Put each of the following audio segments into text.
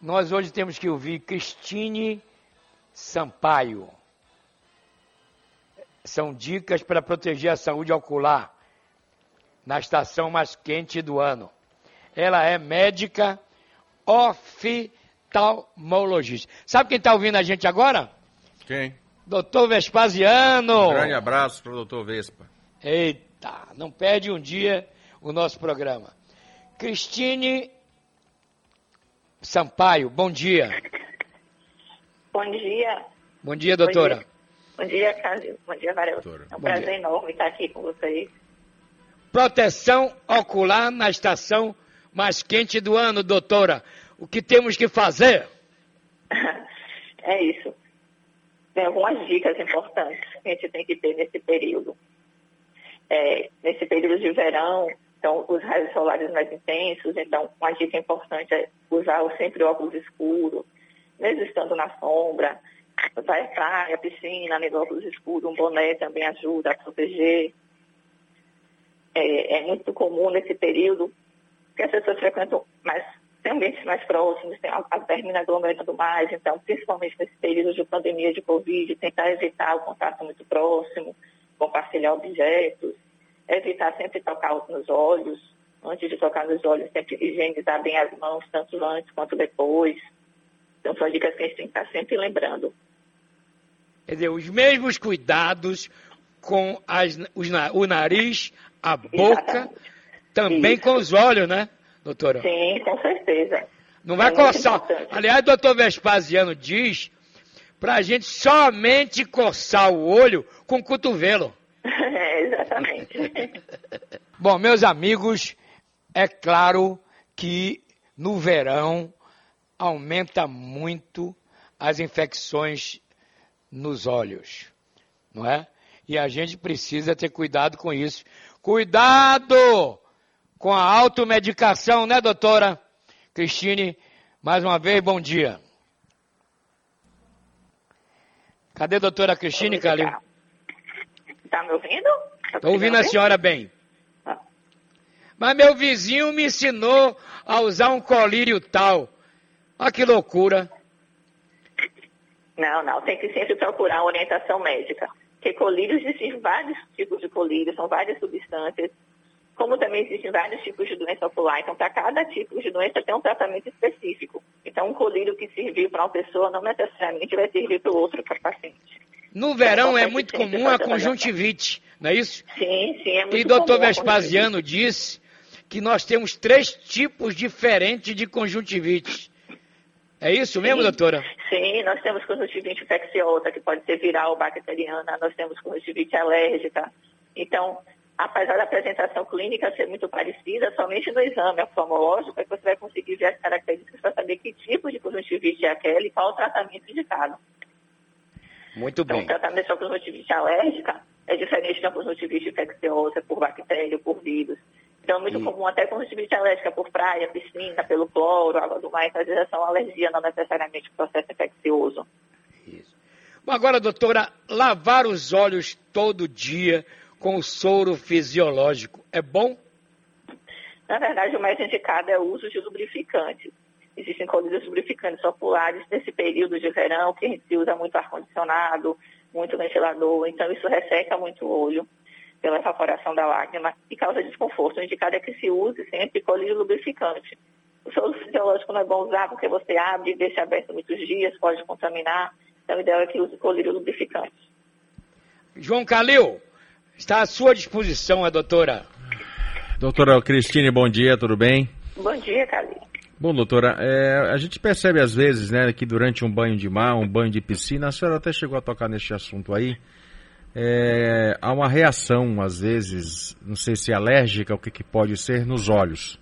Nós hoje temos que ouvir Cristine Sampaio. São dicas para proteger a saúde ocular na estação mais quente do ano. Ela é médica oftalmologista. Sabe quem está ouvindo a gente agora? Quem? Doutor Vespasiano. Um grande abraço para o doutor Vespa. Eita, não perde um dia o nosso programa. Cristine Sampaio, bom dia. Bom dia. Bom dia, doutora. Bom dia, Cássio. Bom dia, Varela. É um Bom prazer dia. enorme estar aqui com vocês. Proteção ocular na estação mais quente do ano, doutora. O que temos que fazer? É isso. Tem algumas dicas importantes que a gente tem que ter nesse período. É, nesse período de verão, então, os raios solares mais intensos, então, uma dica importante é usar sempre óculos escuros, mesmo estando na sombra, vai praia, piscina, né, óculos escuros, um boné também ajuda a proteger. É, é muito comum nesse período que as pessoas frequentam mais, tem ambientes mais próximos, tem a, a termina aglomerando mais, então, principalmente nesse período de pandemia de Covid, tentar evitar o contato muito próximo, compartilhar objetos, evitar sempre tocar nos olhos, antes de tocar nos olhos, sempre higienizar bem as mãos, tanto antes quanto depois. Então, são dicas que a gente tem que estar sempre lembrando. Quer dizer, os mesmos cuidados com as- os o nariz, a boca, Exatamente. também Isso. com os olhos, né, doutora? Sim, com certeza. Não vai É coçar. Aliás, o doutor Vespasiano diz para a gente somente coçar o olho com o cotovelo. Exatamente. Bom, meus amigos, é claro que no verão aumenta muito as infecções nos olhos, não é? E a gente precisa ter cuidado com isso. Cuidado com a automedicação, né, doutora? Cristine, mais uma vez, bom dia. Cadê a doutora Cristine, Calil? Tá me ouvindo? Tá Estou ouvindo a senhora bem. Ah. Mas meu vizinho me ensinou a usar um colírio tal. Olha que loucura. Não, não, tem que sempre procurar orientação médica. Porque colírios existem vários tipos de colírios, são várias substâncias, como também existem vários tipos de doença ocular. Então, para cada tipo de doença tem um tratamento específico. Então, um colírio que serviu para uma pessoa não necessariamente vai servir para o outro para o paciente. No verão é muito comum a conjuntivite, não é isso? Sim, sim, é muito E doutor comum Vespasiano disse que nós temos três tipos diferentes de conjuntivite. É isso mesmo, Sim. doutora? Sim, nós temos conjuntivite infecciosa, que pode ser viral ou bacteriana, nós temos conjuntivite alérgica. Então, apesar da apresentação clínica ser muito parecida, somente no exame oftalmológico é que você vai conseguir ver as características para saber que tipo de conjuntivite é aquela e qual o tratamento indicado. Muito Então, bem. o tratamento da conjuntivite alérgica é diferente da conjuntivite infecciosa por bactéria por vírus. Então, é muito E- comum até conjuntivite alérgica por praia, piscina, pelo cloro, água do mar. Então, às vezes, é uma alergia, não necessariamente processo infeccioso. Isso. Bom, agora, doutora, lavar os olhos todo dia com soro fisiológico é bom? Na verdade, o mais indicado é o uso de lubrificantes. Existem colírios lubrificantes oculares nesse período de verão, que a gente usa muito ar-condicionado, muito ventilador, então isso resseca muito o olho pela evaporação da lágrima e causa desconforto. O indicado é que se use sempre colírio lubrificante. O soro fisiológico não é bom usar porque você abre e deixa aberto muitos dias, pode contaminar. Então, o ideal é que use colírio lubrificante. João Calil, está à sua disposição a doutora. Doutora Cristine, bom dia, tudo bem? Bom dia, Cali. Bom, doutora, é, a gente percebe às vezes, né, que durante um banho de mar, um banho de piscina, a senhora até chegou a tocar neste assunto aí, é, há uma reação, às vezes, não sei se alérgica, o que, que pode ser, nos olhos.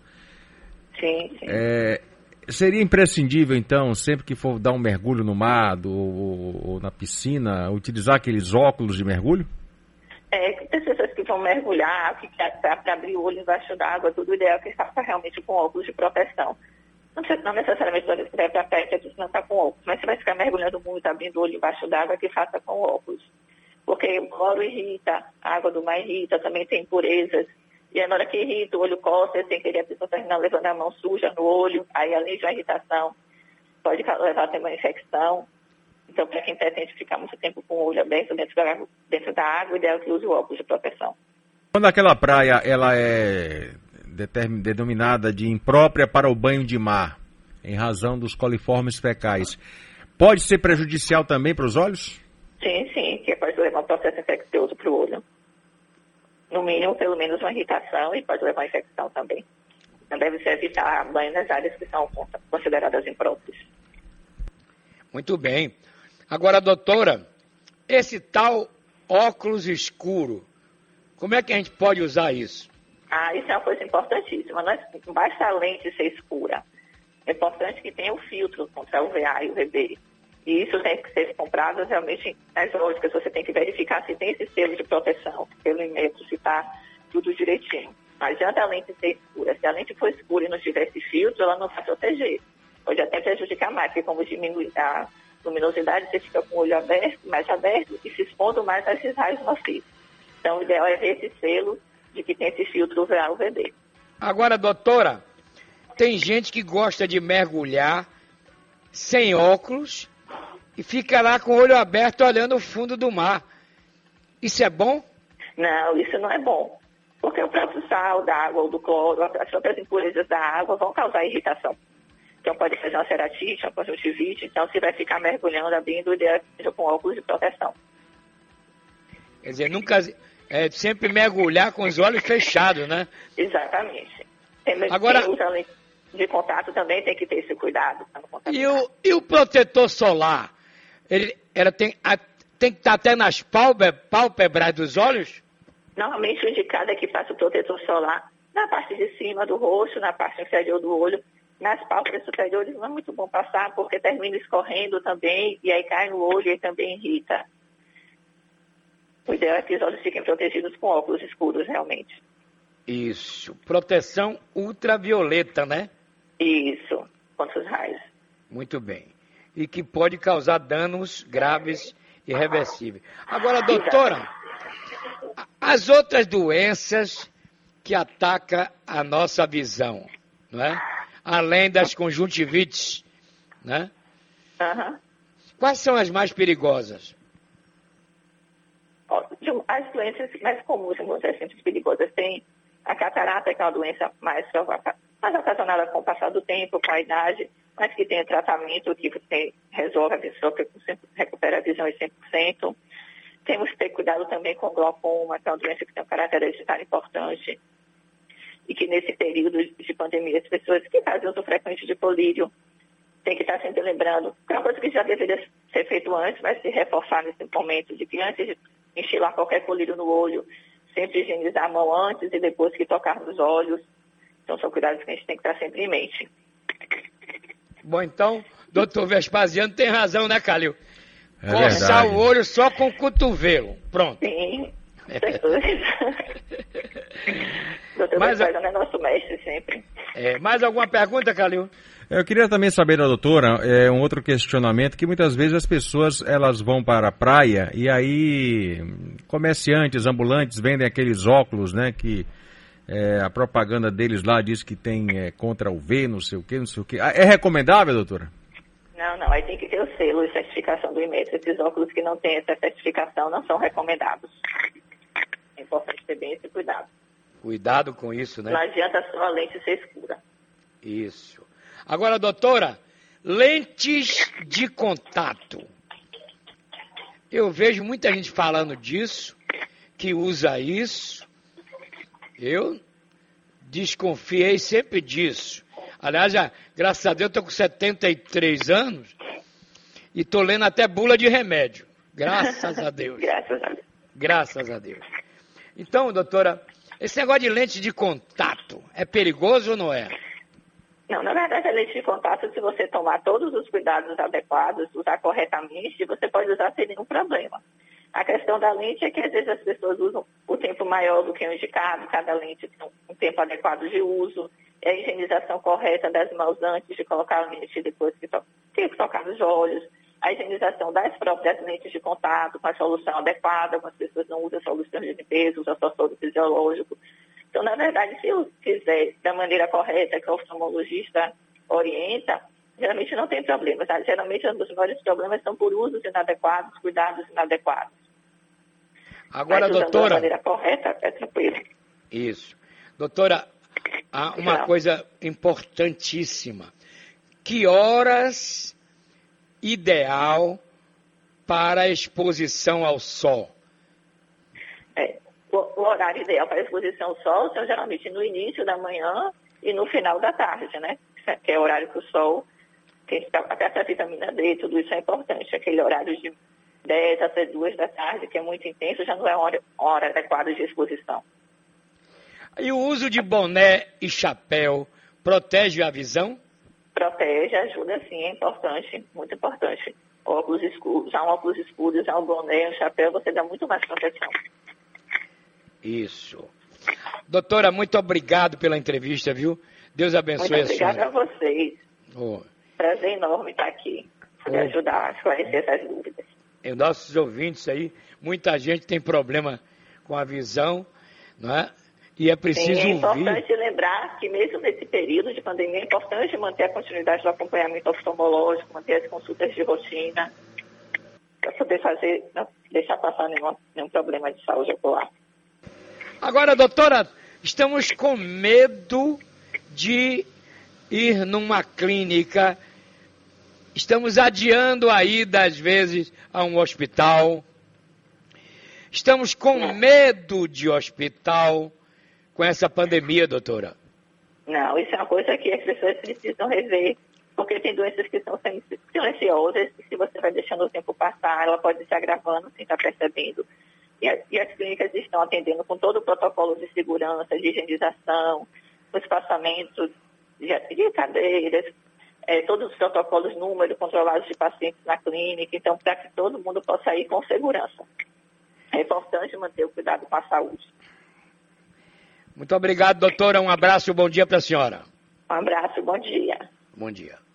Sim, sim. É, seria imprescindível, então, sempre que for dar um mergulho no mar do- ou, ou na piscina, utilizar aqueles óculos de mergulho? É, tem pessoas que vão mergulhar, que para abrir o olho embaixo d'água, tudo ideal é que faça realmente com óculos de proteção. Não, não necessariamente toda vez que vai para a piscina está com óculos, mas se vai ficar mergulhando muito, abrindo o olho embaixo d'água, que faça com óculos. Porque o cloro irrita, a água do mar irrita, também tem impurezas. E aí, na hora que irrita, o olho coça, sem querer a pessoa termina levando a mão suja no olho, aí além de uma irritação. pode levar a ter uma infecção. Então, para quem pretende ficar muito tempo com o olho aberto dentro da, água, dentro da água, ideal que use o óculos de proteção. Quando aquela praia ela é denominada de imprópria para o banho de mar, em razão dos coliformes fecais, pode ser prejudicial também para os olhos? Sim, sim, que pode levar um processo infeccioso para o olho. No mínimo, pelo menos uma irritação e pode levar a infecção também. Então deve se evitar banho nas áreas que são consideradas impróprias. Muito bem. Agora, doutora, esse tal óculos escuro, como é que a gente pode usar isso? Ah, isso é uma coisa importantíssima. Não, é, basta a lente ser escura. É importante que tenha o filtro contra o VA e o VB. E isso tem que ser comprado realmente nas lógicas. Você tem que verificar se tem esse selo de proteção pelo e-mail, se está tudo direitinho. Não adianta a lente ser escura. Se a lente for escura e não tiver esse filtro, ela não vai proteger. Pode até prejudicar mais, porque como diminui a luminosidade, você fica com o olho aberto, mais aberto e se expondo mais a esses raios nocivos. Então, o ideal é ver esse selo de que tem esse filtro UVA UVB. Agora, doutora, tem gente que gosta de mergulhar sem óculos e fica lá com o olho aberto olhando o fundo do mar. Isso é bom? Não, isso não é bom. Porque o próprio sal da água ou do cloro, as próprias impurezas da água vão causar irritação. Então pode fazer uma ceratite, uma conjuntivite. Então se vai ficar mergulhando, abrindo, o ideal seja com óculos de proteção. Quer dizer, nunca, é sempre mergulhar com os olhos fechados, né? Exatamente. Tem, Agora, quem usa de contato também tem que ter esse cuidado. E o, e o protetor solar? Ele, ela tem, a, tem que estar até nas pálpebras dos olhos? Normalmente o indicado é que faça o protetor solar na parte de cima do rosto, na parte inferior do olho. Nas pálpebras superiores não é muito bom passar, porque termina escorrendo também, e aí cai no olho e também irrita. O ideal é que os olhos fiquem protegidos com óculos escuros, realmente. Isso. Proteção ultravioleta, né? Isso, contra os raios. Muito bem. E que pode causar danos graves e irreversíveis. Agora, doutora, as outras doenças que atacam a nossa visão, não é? Além das conjuntivites, né? Uhum. Quais são as mais perigosas? As doenças mais comuns, dizer assim, perigosas, tem a catarata, que é uma doença mais, mais ocasionada com o passar do tempo, com a idade, mas que tem tratamento que tem, resolve a pessoa, que recupera a visão em 100%. Temos que ter cuidado também com o glaucoma, que é uma doença que tem um caráter hereditário importante. E que nesse período de pandemia, as pessoas que fazem uso frequente de colírio têm que estar sempre lembrando, que é uma coisa que já deveria ser feito antes, mas se reforçar nesse momento de que antes de enchilar qualquer colírio no olho, sempre higienizar a mão antes e depois que tocar nos olhos. Então, são cuidados que a gente tem que estar sempre em mente. Bom, então, doutor Vespasiano tem razão, né, Calil? É Coçar verdade. o olho só com o cotovelo. Pronto. Sim, doutor Mas, Vespasiano é nosso mestre sempre. É, mais alguma pergunta, Calil? Eu queria também saber da doutora é, um outro questionamento que muitas vezes as pessoas elas vão para a praia e aí comerciantes, ambulantes vendem aqueles óculos, né? Que é, a propaganda deles lá diz que tem é, contra o V, não sei o que, não sei o que. Ah, é recomendável, doutora? Não, não. Aí tem que ter o selo de certificação do IMET. Esses óculos que não têm essa certificação não são recomendados. É importante ter bem esse cuidado. Cuidado com isso, né? Não adianta só a lente ser escura. Isso. Agora, doutora, lentes de contato. Eu vejo muita gente falando disso, que usa isso. Eu desconfiei sempre disso. Aliás, já, graças a Deus, estou com 73 anos e estou lendo até bula de remédio. Graças a Deus. Graças a Deus. Graças a Deus. Então, doutora, esse negócio de lente de contato é perigoso ou não é? Não, na verdade, a lente de contato, se você tomar todos os cuidados adequados, usar corretamente, você pode usar sem nenhum problema. A questão da lente é que às vezes as pessoas usam o tempo maior do que o indicado, cada lente tem um tempo adequado de uso, é a higienização correta das mãos antes de colocar a lente, depois que to tem que tocar nos olhos, a higienização das próprias lentes de contato com a solução adequada, algumas pessoas não usam solução de limpeza, usam só soro fisiológico. Então, na verdade, se eu fizer da maneira correta que o oftalmologista orienta, geralmente não tem problema, tá? Geralmente os maiores problemas são por usos inadequados, cuidados inadequados. Agora, Mas, doutora. De maneira correta, é tranquilo. Isso. Doutora, há uma não. coisa importantíssima. Que horas ideal para a exposição ao sol? É, o, horário ideal para a exposição ao sol são geralmente no início da manhã e no final da tarde, né? Que é o horário que o sol tem até a vitamina D, tudo isso é importante. Aquele horário de 10 até 2 da tarde, que é muito intenso, já não é hora, hora adequada de exposição. E o uso de boné e chapéu protege a visão? Protege, ajuda sim, é importante, muito importante. Óculos escuros, já um óculos escuros, já um boné, um chapéu, você dá muito mais proteção. Isso. Doutora, muito obrigado pela entrevista, viu? Deus abençoe muito a senhora. Obrigada a vocês. Oh. Prazer enorme estar aqui, poder oh. ajudar a esclarecer essas dúvidas. E nossos ouvintes aí, muita gente tem problema com a visão, não é? E é preciso Sim, é importante ouvir. lembrar que mesmo nesse período de pandemia é importante manter a continuidade do acompanhamento oftalmológico, manter as consultas de rotina, para poder fazer, não deixar passar nenhum, nenhum problema de saúde ocular. Agora, doutora, estamos com medo de ir numa clínica, estamos adiando a ida, às vezes, a um hospital, estamos com medo de hospital com essa pandemia, doutora? Não, isso é uma coisa que as pessoas precisam rever, porque tem doenças que são silenciosas e se você vai deixando o tempo passar, ela pode se agravando sem estar percebendo. E, a, e as clínicas estão atendendo com todo o protocolo de segurança, de higienização, o espaçamento de, de cadeiras, é, todos os protocolos, número controlados de pacientes na clínica, então, para que todo mundo possa ir com segurança. É importante manter o cuidado com a saúde. Muito obrigado, doutora. Um abraço e um bom dia para a senhora. Um abraço, bom dia. Bom dia.